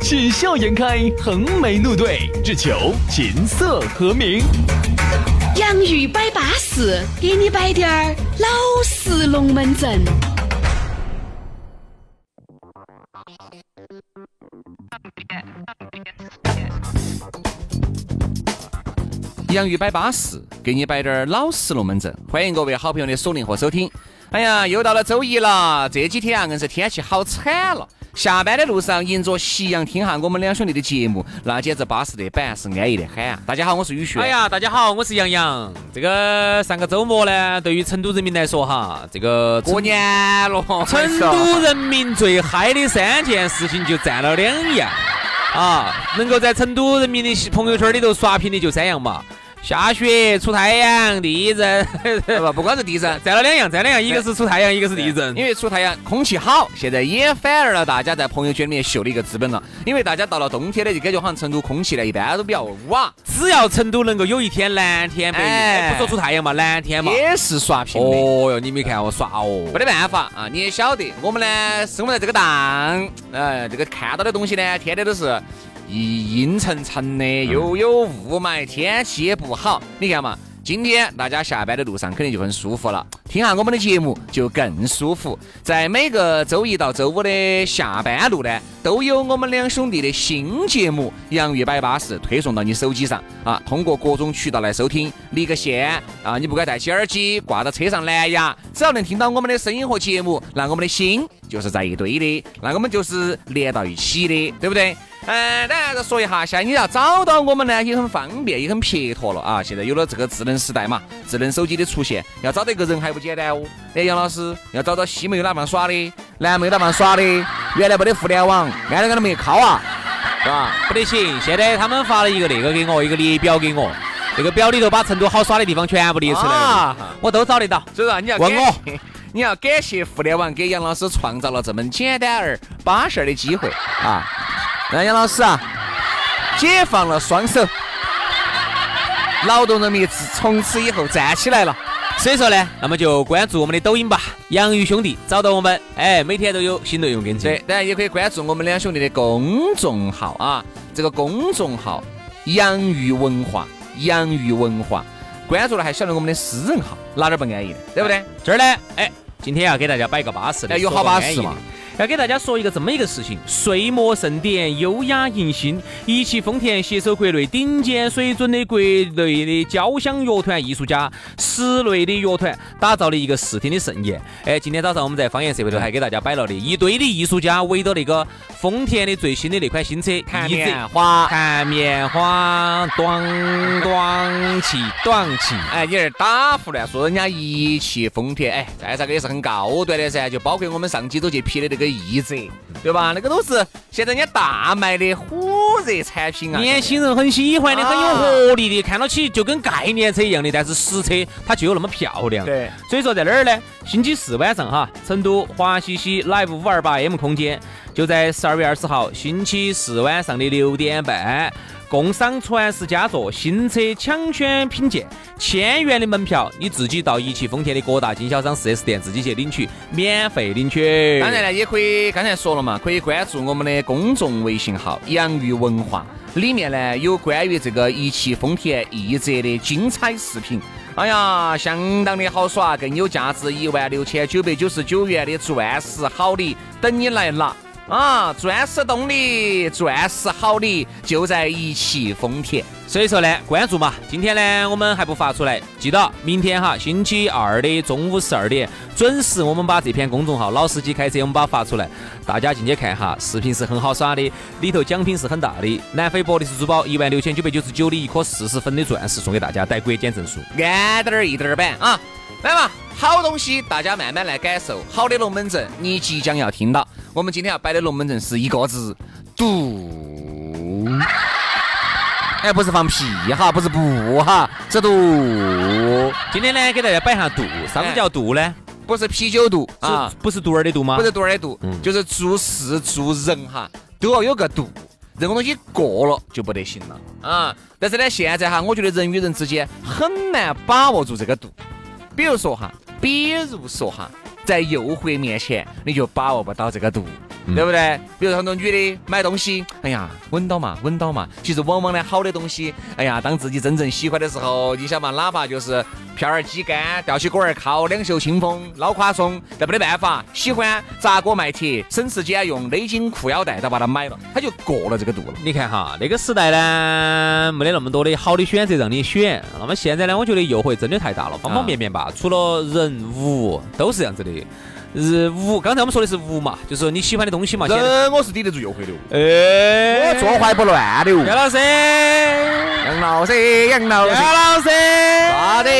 喜笑颜开，横眉怒对，只求琴瑟和鸣。洋芋摆巴士，给你摆点儿老式龙门阵。洋芋摆巴士，给你摆点儿老式龙门阵。欢迎各位好朋友的锁定和收听。哎呀，又到了周一了，这几天啊，硬是天气好惨了。下班的路上，迎着夕阳，听下我们两兄弟的节目，那简直巴适得板，是安逸的很啊！大家好，我是宇轩。哎呀，大家好，我是杨洋。这个上个周末呢，对于成都人民来说哈，这个过年了，成都人民最嗨的三件事情就占了两样啊，能够在成都人民的朋友圈里头刷屏的就三样嘛。下雪、出太阳、地震，不不光是地震，占了两样，占两样，一个是出太阳，一个是地震。因为出太阳，空气好，现在也反而了大家在朋友圈里面秀的一个资本了。因为大家到了冬天呢，就感觉好像成都空气呢一般都比较哇，只要成都能够有一天蓝天白云，不说出太阳嘛，蓝天嘛，也是刷屏的。哦哟，你没看我刷哦，没得办法啊，你也晓得，我们呢生活在这个档，呃，这个看到的东西呢，天天都是。一阴沉沉的，又有雾霾，天气也不好。你看嘛，今天大家下班的路上肯定就很舒服了，听下我们的节目就更舒服。在每个周一到周五的下班路呢，都有我们两兄弟的新节目《洋芋摆巴士》推送到你手机上啊。通过各种渠道来收听，离个线啊，你不该戴起耳机，挂到车上蓝牙，只要能听到我们的声音和节目，那我们的心就是在一堆的，那我们就是连到一起的，对不对？嗯，当然再说一下，现在你要找到我们呢，也很方便，也很撇脱了啊！现在有了这个智能时代嘛，智能手机的出现，要找到一个人还不简单哦。哎，杨老师，要找到西没有哪方耍的，南没有哪方耍的，原来没得互联网，安都安都没靠啊，是吧？不得行，现在他们发了一个那个给我，一个列表给我，这个表里头把成都好耍的地方全部列出来了，我都找得到。所以说你要问我，你要感谢互联网给杨老师创造了这么简单而巴适的机会啊！那杨老师啊，解放了双手，劳动人民自从此以后站起来了。所以说呢，那么就关注我们的抖音吧，洋芋兄弟找到我们，哎，每天都有新内容更新。对，当然也可以关注我们两兄弟的公众号啊，这个公众号洋芋文化，洋芋文化，关注了还晓得我们的私人号，哪点不安逸的，对不对？这儿呢，哎，今天要给大家摆个巴适的，有好巴适嘛。要给大家说一个这么一个事情：岁末盛典，优雅迎新，一汽丰田携手国内顶尖水准的国内的交响乐团艺术家，室内的乐团，打造了一个四天的盛宴。哎，今天早上我们在方言社会头还给大家摆了的一堆的艺术家围着那个丰田的最新的那款新车，弹棉花，弹棉花，短短气，短气。哎，你这打胡乱说人家一汽丰田，哎，再咋个也是很高端的噻，就包括我们上期都去批的那个。奕泽，对吧？那个都是现在人家大卖的火热产品啊，年轻人很喜欢的，很有活力的，看到起就跟概念车一样的，但是实车它就有那么漂亮。对，所以说在哪儿呢？星期四晚上哈，成都华西西 Live 五二八 M 空间，就在十二月二十号星期四晚上的六点半。共赏传世佳作，新车抢选品鉴，千元的门票，你自己到一汽丰田的各大经销商 4S 店自己去领取，免费领取。当然呢，也可以，刚才说了嘛，可以关注我们的公众微信号“洋芋文化”，里面呢有关于这个一汽丰田奕泽的精彩视频。哎呀，相当的好耍，更有价值一万六千九百九十九元的钻石好礼等你来拿。啊，钻石动力，钻石好礼就在一汽丰田。所以说呢，关注嘛。今天呢，我们还不发出来，记得明天哈，星期二的中午十二点准时，我们把这篇公众号“老司机开车”我们把它发出来，大家进去看哈。视频是很好耍的，里头奖品是很大的。南非伯利斯珠宝一万六千九百九十九的一颗四十分的钻石送给大家，带国检证书，安点儿一点儿板啊，来嘛。好东西，大家慢慢来感受。好的龙门阵，你即将要听到。我们今天要摆的龙门阵是一个字：毒。哎，不是放屁哈，不是不哈，是毒，今天呢，给大家摆下度，啥子叫度呢？不是啤酒肚啊，不是肚儿的肚吗？不是肚儿的肚，就是做事做人哈，都要有个度，任何东西过了就不得行了啊。但是呢，现在哈，我觉得人与人之间很难把握住这个度。比如说哈，比如说哈，在诱惑面前，你就把握不到这个度。对不对？比如很多女的买东西，哎呀，稳到嘛，稳到嘛。其实往往呢，好的东西，哎呀，当自己真正喜欢的时候，你想嘛，哪怕就是片儿鸡肝，吊起锅儿烤，两袖清风，捞垮松，但没得办法，喜欢砸锅卖铁，省时俭用，勒紧裤腰带，都把它买了，他就过了这个度了。你看哈，那个时代呢，没得那么多的好的选择让你选。那么现在呢，我觉得诱惑真的太大了，方方面面吧，除了人物都是这样子的。是无，刚才我们说的是无嘛，就是说你喜欢的东西嘛。人我是抵得住诱惑的。哎，我坐怀不乱的。杨老师，杨老师，杨老师，杨老师，啥的？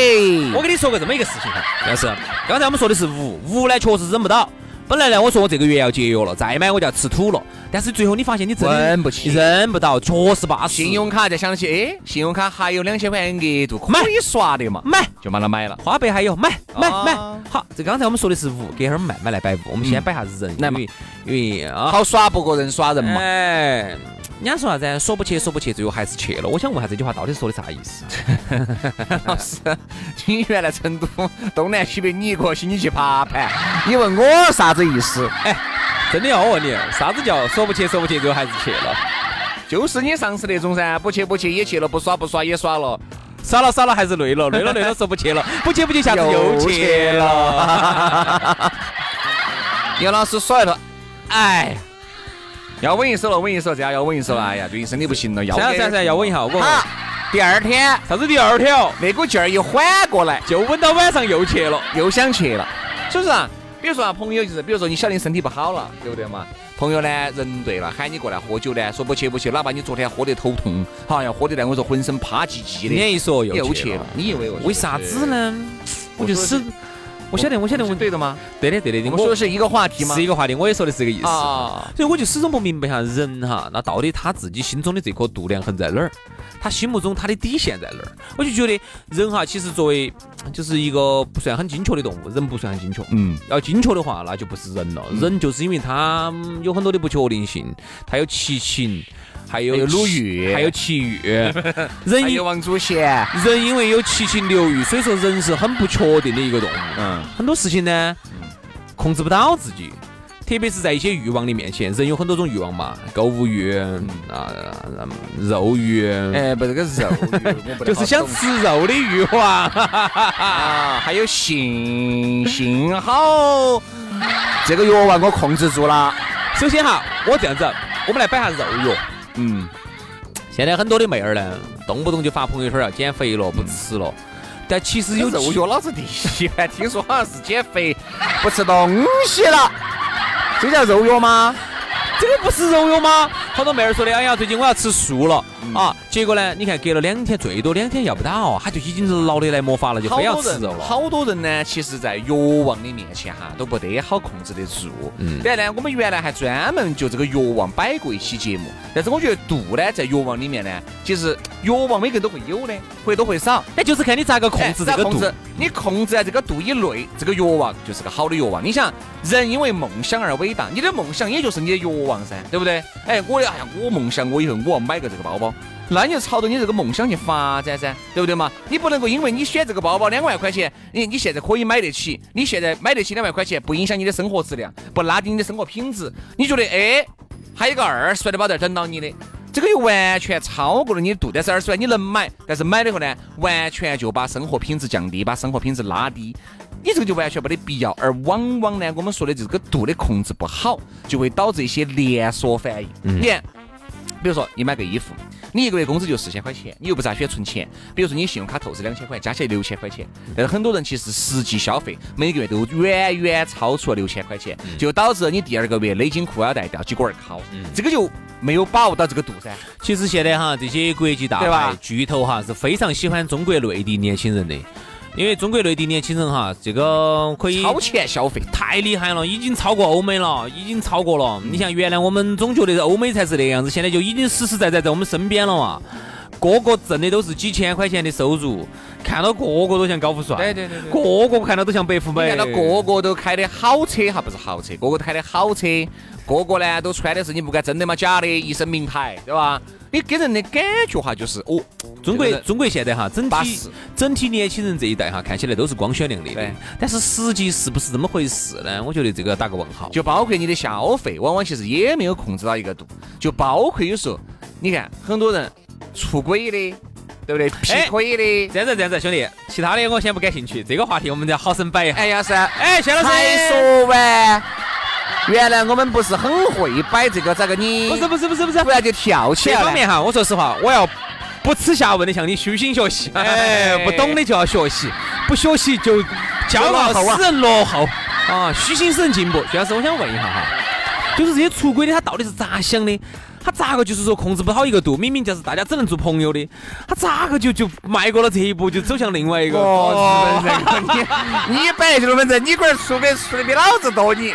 我跟你说个这么一个事情哈，杨老师，刚才我们说的是无，无呢确实忍不到。本来呢，我说我这个月要节约了，再买我就要吃土了。但是最后你发现你真不起，忍不到，确实巴适。信用卡再想起，哎，信用卡还有两千块钱额度，可以刷的嘛？买就把它买了。花呗还有，买买买。好，这刚才我们说的是物，给哈儿慢慢来摆五。我们先摆下人，来嘛，因为啊，好耍不过人耍人嘛。哎。人家说啥子？说不去，说不去，最后还是去了。我想问下这句话到底说的啥意思？老师，你原来成都东南西北你一个星期去爬盘，你问我啥子意思？哎，真的要我问你，啥子叫说不去，说不去，最后还是去了？就是你上次那种噻，不去不去也去了，不耍不耍也耍了，耍了耍了还是累了，累了累了说不去了，不去不去下次又去了。杨老师耍一了，哎。要稳一手了，稳一手，这样要稳一手了。哎呀，最近身体不行了，要。噻噻噻，要稳一下。我。第二天，啥子第二天哦？那股劲儿一缓过来，就稳到晚上又去了，又想去了。是不是啊？比如说啊，朋友就是，比如说你晓得你身体不好了，对不对嘛？朋友呢，人对了，喊你过来喝酒呢，说不去不去，哪怕你昨天喝得头痛，好像喝得来，我说浑身趴唧唧的。今天一说又去了，你以为为啥子呢？我就是。我晓得，我晓得，我对的吗？对的，对的。我说的是一个话题吗？是一个话题，我也说的是这个意思。所以我就始终不明白哈，人哈，那到底他自己心中的这颗度量衡在哪儿？他心目中他的底线在哪儿？我就觉得人哈，其实作为就是一个不算很精确的动物，人不算很精确。嗯。要精确的话，那就不是人了。人就是因为他有很多的不确定性，他有七情。还有鲁豫，还有奇遇，人还有王祖贤。人因为有七情六欲，所以说人是很不确定的一个动物。嗯，很多事情呢，控制不到自己，特别是在一些欲望的面前，人有很多种欲望嘛，购物欲啊，肉欲。哎，不，这个肉欲，就是想吃肉的欲望。啊，还有性，性好，这个欲望我控制住了。首先哈，我这样子，我们来摆下肉欲。嗯，现在很多的妹儿呢，动不动就发朋友圈要减肥了，不吃了。但其实有肉药，老子第一还听说好像是减肥，不吃东西了，这叫肉药吗？这个不是肉药吗？好多妹儿说的，哎呀，最近我要吃素了啊！结果呢，你看隔了两天，最多两天要不到，他就已经老的来没法了，就非要吃肉了。好多人呢，其实在欲望的面前哈，都不得好控制得住。嗯。然后呢，我们原来还专门就这个欲望摆过一期节目，但是我觉得度呢，在欲望里面呢，其实欲望每个人都会有的，会多会少，那就是看你咋个控制这个度。你控制在这个度以内，这个欲望就是个好的欲望。你想，人因为梦想而伟大，你的梦想也就是你的欲望噻，对不对？哎，我哎呀，我梦想我以后我要买个这个包包，那你就朝着你这个梦想去发展噻，对不对嘛？你不能够因为你选这个包包两万块钱，你你现在可以买得起，你现在买得起两万块钱，不影响你的生活质量，不拉低你的生活品质，你觉得哎，还有个二十万的包在等到你的。这个又完全超过了你的度，但是二十万你能买，但是买了以后呢，完全就把生活品质降低，把生活品质拉低，你这个就完全没得必要。而往往呢，我们说的这个度的控制不好，就会导致一些连锁反应。你看，比如说你买个衣服，你一个月工资就四千块钱，你又不咋喜欢存钱。比如说你信用卡透支两千块，加起来六千块钱，但是很多人其实实际消费每个月都远远超出了六千块钱，就导致你第二个月勒紧裤腰带吊起锅儿烤，这个就。没有把握到这个度噻。其实现在哈，这些国际大牌巨头哈是非常喜欢中国内地年轻人的，因为中国内地年轻人哈，这个可以超前消费，太厉害了，已经超过欧美了，已经超过了。你像原来我们总觉得欧美才是那样子，现在就已经实实在在在我们身边了嘛。个个挣的都是几千块钱的收入，看到个个都像高富帅，对对对对个个看到都像白富美，看到个个都开的好车哈，不是豪车，个个都开的好车，个个呢都穿的是你不敢真的吗假的，一身名牌，对吧？你给人的感觉哈，就是哦，中国中国现在哈，整体整体年轻人这一代哈，看起来都是光鲜亮丽的对，但是实际是不是这么回事呢？我觉得这个要打个问号。就包括你的消费，往往其实也没有控制到一个度，就包括有时候你看很多人出轨的，对不对？劈腿的，这样子这样子，兄弟，其他的我先不感兴趣，这个话题我们再好生摆一下。哎呀是，哎，谢老师，才说完。原来我们不是很会摆这个，咋个你不是不是不是不是不，然就跳起来方面哈，我说实话，我要不耻下问的向你虚心学习。哎，不懂的就要学习，不学习就骄傲使人落后啊，虚心使人进步。徐老师，我想问一下哈，就是这些出轨的他到底是咋想的？他咋个就是说控制不好一个度？明明就是大家只能做朋友的，他咋个就就迈过了这一步，就走向另外一个？哦，日本人，你你本来就是本人，你龟儿出轨出的比老子多，你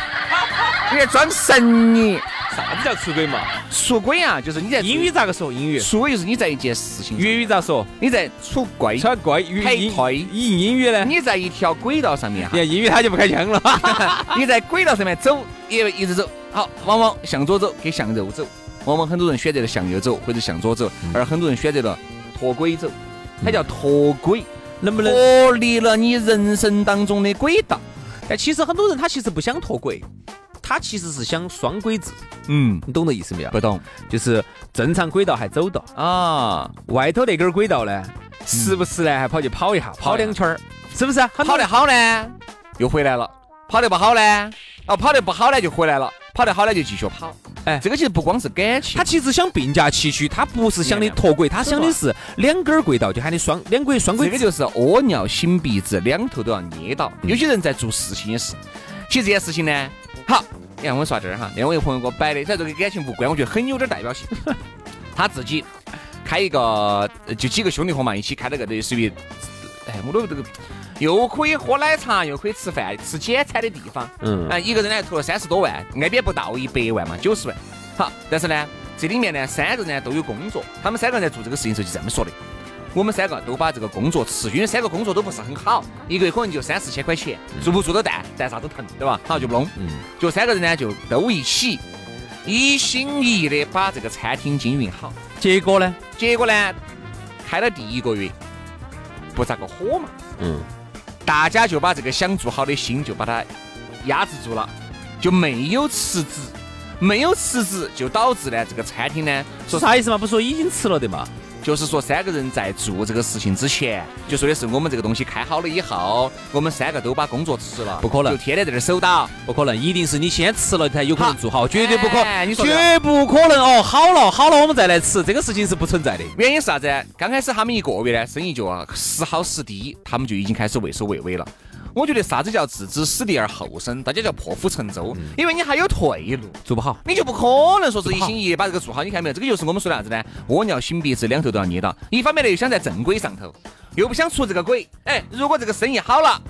你还装神你？啥子叫出轨嘛？出轨啊，就是你在英语咋个说？英语？出轨就是你在一件事情上，粤语咋说？你在出轨，出轨语配英退英英语呢？你在一条轨道上面哈你，看英语他就不开腔了。你在轨道上面走，也一直走，好，往往向左走跟向右走，往往很多人选择了向右走或者向左走，而很多人选择了脱轨走，它叫脱轨，能不能？脱离了你人生当中的轨道。但其实很多人他其实不想脱轨，他其实是想双轨制。嗯，你懂这意思没有？不懂。就是正常轨道还走到，啊，外头那根轨道呢，时不时呢还跑去跑一下，跑两圈儿，是不是？跑得好呢，又回来了；跑得不好呢，哦，跑得不好呢就回来了，跑得好呢就继续跑。哎。这个其实不光是感情，他其实想并驾齐驱，他不是想的脱轨，他想的是两根轨道，就喊你双两轨双轨。这个就是屙尿擤鼻子，两头都要捏到。有些人在做事情也是，其实这件事情呢，好，你看我们说到这儿哈，那我一个朋友给我摆的，这这个感情无关，我觉得很有点代表性。他自己开一个，呃就几个兄弟伙嘛，一起开了个类似于，哎，我都这个又可以喝奶茶，又可以吃饭，吃简餐的地方。嗯啊，一个人呢投了三十多万，挨边不到一百万嘛，九十万。好，但是呢，这里面呢三个人呢都有工作，他们三个人在做这个事情的时候就这么说的。我们三个都把这个工作辞去，因为三个工作都不是很好，一个月可能就三四千块钱，做不做得蛋，蛋啥都疼，对吧？好就不弄。嗯，就三个人呢就都一起一心一意的把这个餐厅经营好。结果呢？结果呢，开了第一个月不咋个火嘛，嗯，大家就把这个想做好的心就把它压制住了，就没有辞职，没有辞职就导致呢这个餐厅呢，说啥意思嘛？不是说已经辞了的嘛？就是说三个人在做这个事情之前，就说的是我们这个东西开好了以后，我们三个都把工作辞了，不可能就天天在这儿守到。不可能，一定是你先辞了才有可能做好，绝对不可，哎你说绝不可能哦！好了好了，我们再来吃，这个事情是不存在的。原因是啥子？刚开始他们一个月呢，生意就啊时好时低，他们就已经开始畏首畏尾了。我觉得啥子叫置之死地而后生，大家叫破釜沉舟，因为你还有退路。做不好，你就不可能说是一心一意把这个做好，你看没有？这个就是我们说的啥子呢？屙尿擤鼻子，两头都要捏到。一方面呢，又想在正轨上头，又不想出这个轨。哎，如果这个生意好了，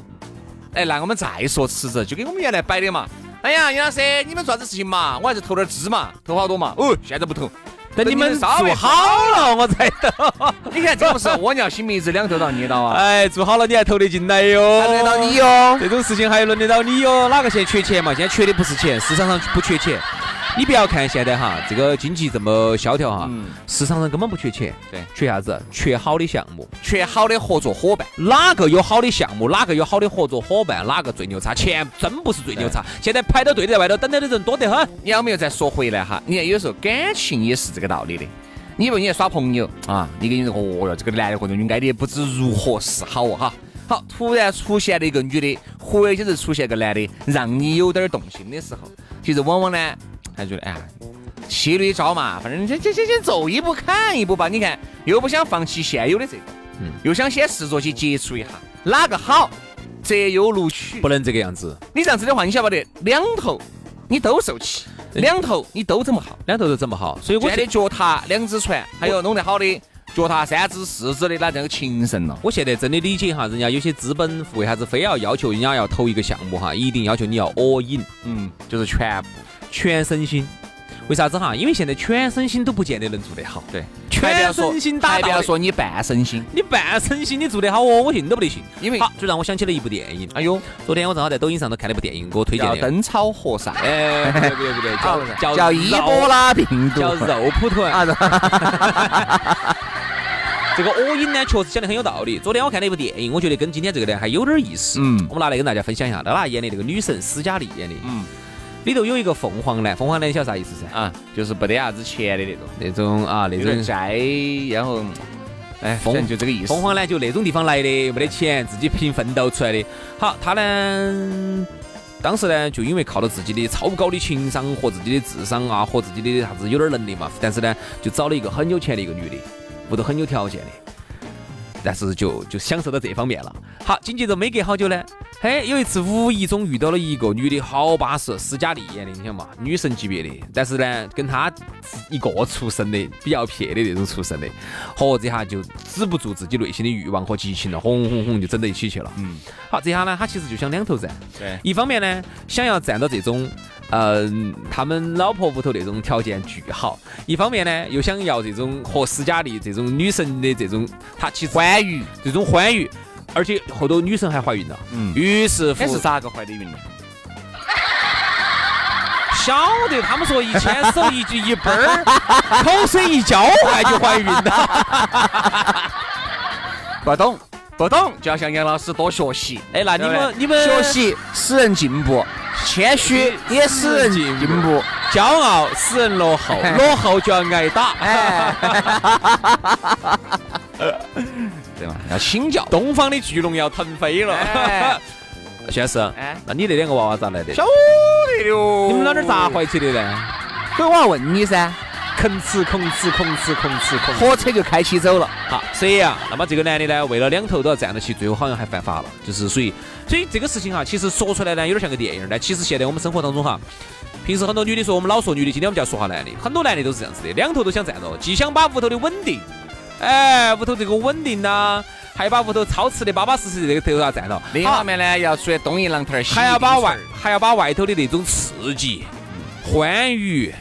哎，那我们再说辞职，就跟我们原来摆的嘛。哎呀，杨老师，你们做啥子事情嘛？我还是投点资嘛，投好多嘛？哦，现在不投。等你们稍微做好了，我才投。你看这不是蜗尿新名字，两头都要捏到啊？哎，做好了你还投得进来哟，还轮得到你哟。这种事情还轮得到你哟？哪个现在缺钱嘛？现在缺的不是钱，市场上不缺钱。你不要看现在哈，这个经济这么萧条哈，嗯市场上根本不缺钱，对缺啥子？缺好的项目。缺好的合作伙伴。哪个有好的项目，哪个有好的合作伙伴，哪个最牛叉？钱真不是最牛叉，现在排到队在外头等待的人多得很。你要没有再说回来哈？你看有时候感情也是这个道理的。你不你在耍朋友啊？你跟你说，哦哟，这个男的和这个女爱的不知如何是好哦哈。好，突然出现了一个女的，或者是出现个男的，让你有点动心的时候，其实往往呢，还觉得哎呀，骑驴找马，反正这这这先走一步看一步吧。你看，又不想放弃现有的这个，嗯又想先试着去接触一下哪个好，择优录取。不能这个样子，你这样子的话，你晓不得，两头你都受气，两头你都整不好。两头都整不好，所以我现在的脚踏两只船，还有弄得好的脚踏三只四只的，那这个情圣了。我现在真的理解哈，人家有些资本为啥子非要要求人家要投一个项目哈，一定要求你要 all in，嗯，就是全部。全身心。为啥子哈？因为现在全身心都不见得能做得好，对，全全身心打不要说你半身心，你半身心你做得好哦，我信都不得信。因为好，就让我想起了一部电影。哎呦，昨天我正好在抖音上头看了一部电影，给我推荐的。叫灯草和尚，哎，不对不对不对，叫叫叫伊波拉病毒，叫肉蒲团。啊，这个恶音呢，确实讲得很有道理。昨天我看了一部电影，我觉得跟今天这个呢还有点意思。嗯我们拿来跟大家分享一下。娜娜演的这个女神斯嘉丽演的，嗯里头有一个凤凰男，凤凰男你晓得啥意思噻？啊，就是不得啥子钱的那种，那种啊，那种债，然后，哎，凤就这个意思。凤凰男就那种地方来的，没得钱，自己凭奋斗出来的。好，他呢，当时呢，就因为靠着自己的超高的情商和自己的智商啊，和自己的啥子有点能力嘛，但是呢，就找了一个很有钱的一个女的，屋头很有条件的。但是就就享受到这方面了。好，紧接着没隔好久呢，嘿，有一次无意中遇到了一个女的，好巴适，斯嘉丽演的，你想嘛，女神级别的，但是呢，跟她一个出身的，比较撇的那种出身的，嚯，这下就止不住自己内心的欲望和激情了，轰轰轰就整到一起去了。嗯，好，这下呢，他其实就想两头站，对，一方面呢，想要站到这种，嗯、他们老婆屋头那种条件巨好；一方面呢，又想要这种和斯嘉丽这种女神的这种，她其实欢愉，这种欢愉，而且后头女神还怀孕了。嗯，于是乎这是咋个怀的孕呢？晓得他们说一牵手一举一奔儿，口水一交换就怀孕了。不懂，不懂，就要向杨老师多学习。哎，那你们你们学习使人进步，谦虚也使人进步。骄傲使人落后，落后就要挨打。哎，对嘛？要请教。东方的巨龙要腾飞了。哎 徐老师，哎那你那两个娃娃咋来的？晓得哟。你们老点儿咋怀起的呢？所以我要问你噻，吭哧吭哧吭哧吭哧吭。火车就开起走了。好，所以啊，那么这个男的呢，为了两头都要站得起，最后好像还犯法了，就是属于，所以这个事情哈，其实说出来呢，有点像个电影，但其实现在我们生活当中哈，平时很多女的说我们老说女的，今天我们就要说下男的，很多男的都是这样子的，两头都想站到，既想把屋头的稳定，哎，屋头这个稳定呐、还把屋头操持的巴巴适适的这个头要站到，另一方面呢，要出来东一榔头儿，西一还要把外还要把外头的那种刺激、欢愉。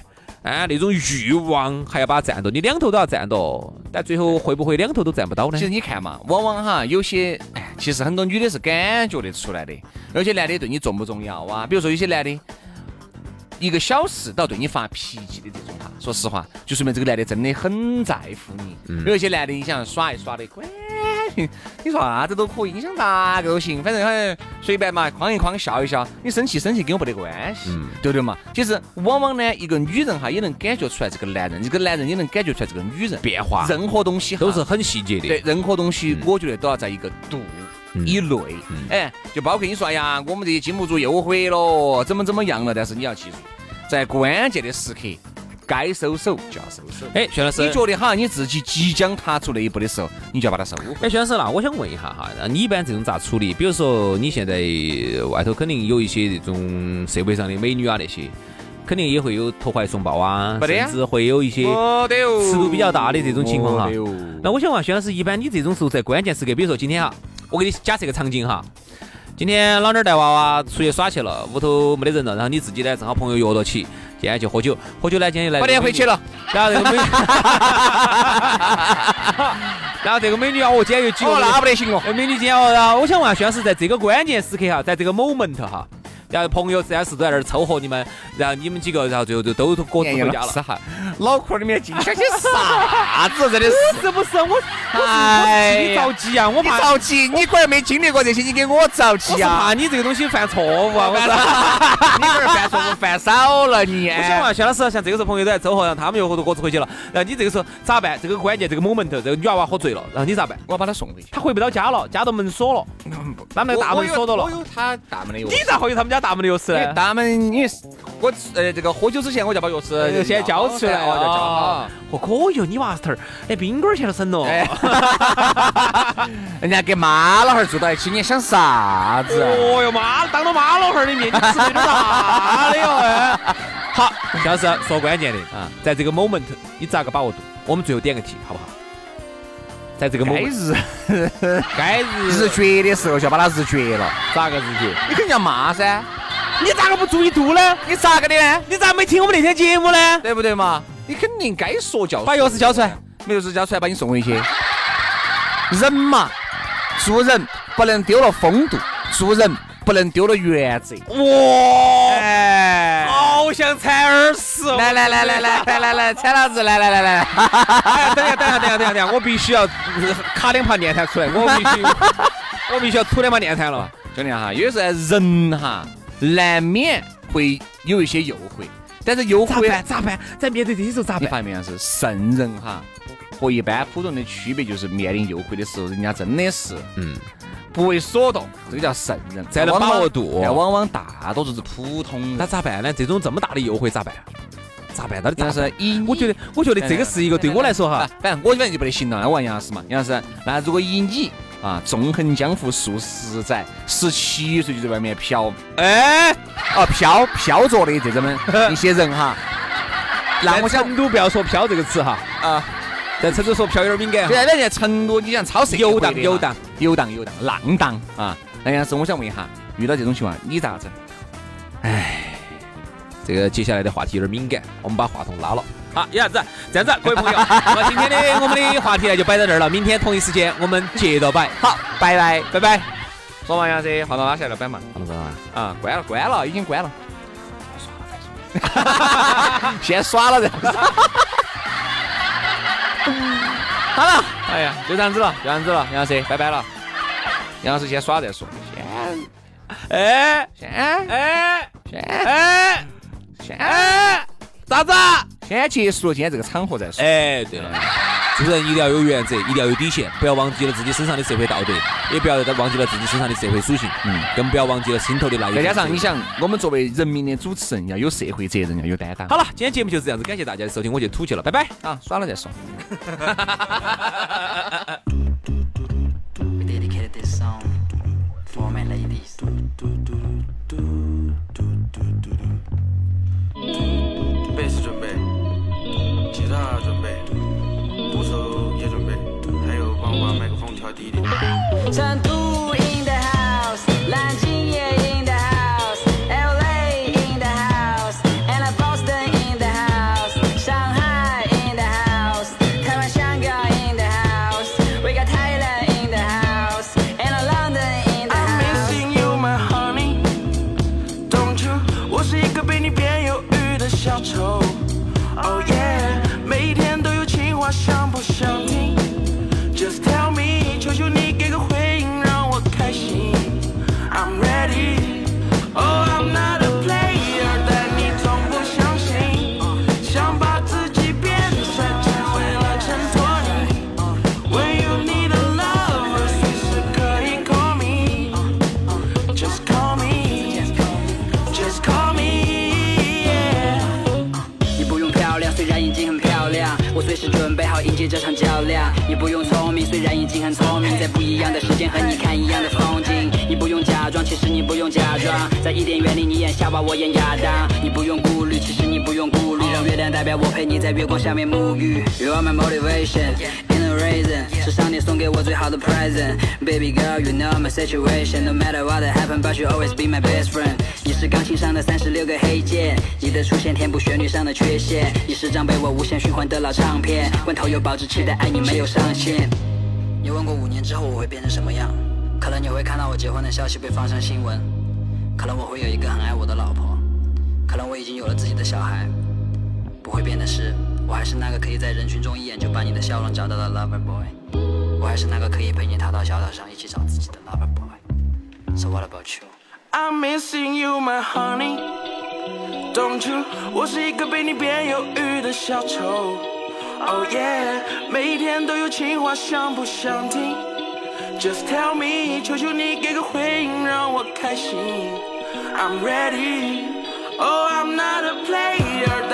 啊，那种欲望还要把它占到，你两头都要占到，但最后会不会两头都占不到呢其？实你看嘛，往往哈有些，哎，其实很多女的是感觉得出来的，有些男的对你重不重要啊？比如说有些男的，一个小事都要对你发脾气的这种哈，说实话，就说明这个男的真的很在乎你。有一些男的，你想耍一耍的，管你 你说啥子都可以，你想咋个都行，反正很随便嘛，框一框笑一笑，你生气生气跟我没得关系，对不对嘛？其实往往呢，一个女人哈也能感觉出来这个男人，这个男人也能感觉出来这个女人变化任何东西都是很细节的。对，任何东西，我觉得都要在一个度以内。哎，就包括你说，哎呀，我们这些金木族又回了，怎么怎么样了？但是你要记住，在关键的时刻，该收手就要收手。哎，薛老师，你觉得好像你自己即将踏出那一步的时候，你就要把它收回。哎，薛老师，那我想问一下哈，那你一般这种咋处理？比如说你现在外头肯定有一些这种社会上的美女啊那些，肯定也会有投怀送抱啊，没得呀甚至会有一些尺度比较大的这种情况哈。那我想问薛老师，一般你这种时候在关键时刻，比如说今天哈，我给你假设个场景哈，今天老娘儿带娃娃出去耍去了，屋头没得人了，然后你自己呢正好朋友约到起，今天去喝酒，喝酒呢今天就来八点回去了，然后这个美女，然后这个美女啊，我今天又几个哦，那不得行哦。哎，美女今天哦，然后我想问下薛老师，在这个关键时刻哈，在这个 moment 哈，然后朋友三四都在那儿凑合你们，然后你们几个，然后最后就都各自回家了。哈，脑壳里面进去些啥子？真的是。是不是我？我是我哎你着急啊！我你怕着急，你果然没经历过这些，你给我着急啊！怕你这个东西犯错误啊！我是。你这儿犯错误犯少了你。我想嘛薛老师，像这个时候朋友都在走后，然后他们又各各自回去了，然后你这个时候咋办？这个关键这个 moment，这个女娃娃喝醉了，然后你咋办？我把她送回去。她回不到家了，家都门锁了，把那个大门锁到了我。有他大门的钥匙。你咋会有他们家大门的钥匙呢？大门，因为我呃这个喝酒之前我就要把钥匙呃现在交出来哦，就交好哦。哦，可以哦，你娃子头儿，哎，宾馆钱都省了。哎，人家跟妈老汉儿住到一起，你想啥子？哦哟妈，当着妈老汉儿的面，你吃的有点大的哟。哎好，薛老师说关键的啊，在这个 moment 你咋个把握度？我们最后点个题，好不好？在这个该日 该日日绝的时候就要把它日绝了，咋个日绝？你肯定要骂噻，你咋个不注意度呢？你咋个的呢？你咋没听我们那天节目呢？对不对嘛？你肯定该说教，把钥匙交出来。没钥匙交出来把你送回去。人嘛，做人不能丢了风度，做人不能丢了原则。哇，哎，好想踩耳屎哦！来来来来来来来来，踩老子，来来来来，哎，等一下，等一下，等一下，等一下，等下，我必须要卡两盘电台出来，我必须，我必须要吐两把电台了。兄弟哈，有时候人哈难免会有一些诱惑，但是诱惑办？咋办？在面对这些时候咋你办？发现没有？是圣人哈和一般普通的区别就是面临诱惑的时候，人家真的是嗯，不为所动，这个叫圣人，才能把握度但往往大多数是普通人那。咋办呢？这种这么大的诱惑咋办？咋办？到底咋办？以我觉得，我觉得这个是一个对我来说哈啊，，反正我反正就不得行了。我问杨老师嘛，杨老师，那如果以你啊纵横江湖数十载，十七岁就在外面漂，哎，啊飘飘着的这种一 些人哈，那在我想成都不要说“飘”这个词哈，啊，在成都说“飘”有点敏感哈。现在在成都，你像超市游荡游荡游荡游荡浪荡啊！那杨老师，我想问一下，遇到这种情况你咋整？这个接下来的话题有点敏感，我们把话筒拉了。好，有啥子？这样子，各位朋友，那么今天的我们的话题呢就摆到这儿了，明天同一时间我们接着摆。好，拜拜。拜拜。说完杨老师，话筒拉下来摆嘛。好了，啊。啊，关了，关了，已经关了。先耍了再说。好了，哎呀，就这样子了，就这样子了，杨老师，拜拜了。杨老师先耍再说，先。哎。先。哎。先。哎。先。哎，咋子？先结束了今天这个场合再说。哎，对了，做人一定要有原则，一定要有底线，不要忘记了自己身上的社会道德，也不要忘记了自己身上的社会属性，嗯，更不要忘记了心头的那一份再加上你想，我们作为人民的主持人，要有社会责任，要有担当。好了，今天节目就是这样子，感谢大家的收听，我去吐去了，拜拜。啊，耍了再说。tanto 你不用聪明，虽然已经很聪明，在不一样的时间和你看一样的风景。你不用假装，其实你不用假装，在伊甸园里你演夏娃，我演亚当。你不用顾虑，其实你不用顾虑，让月亮代表我陪你在月光下面沐浴。You are my motivation, reason，是上帝送给我最好的 present。Baby girl, you know my situation, no matter what happen, but you always be my best friend。你是钢琴上的三十六个黑键，你的出现填补旋律上的缺陷。你是张被我无限循环的老唱片，罐头有保质期的爱你没有上限。你问过五年之后我会变成什么样？可能你会看到我结婚的消息被放上新闻，可能我会有一个很爱我的老婆，可能我已经有了自己的小孩。不会变的是，我还是那个可以在人群中一眼就把你的笑容找到的 lover boy，我还是那个可以陪你踏到小岛上一起找自己的 lover boy。So what about you？I'm missing you, my honey. Don't you？我是一个被你变忧郁的小丑。Oh yeah，每天都有情话，想不想听？Just tell me，求求你给个回应，让我开心。I'm ready。Oh, I'm not a player，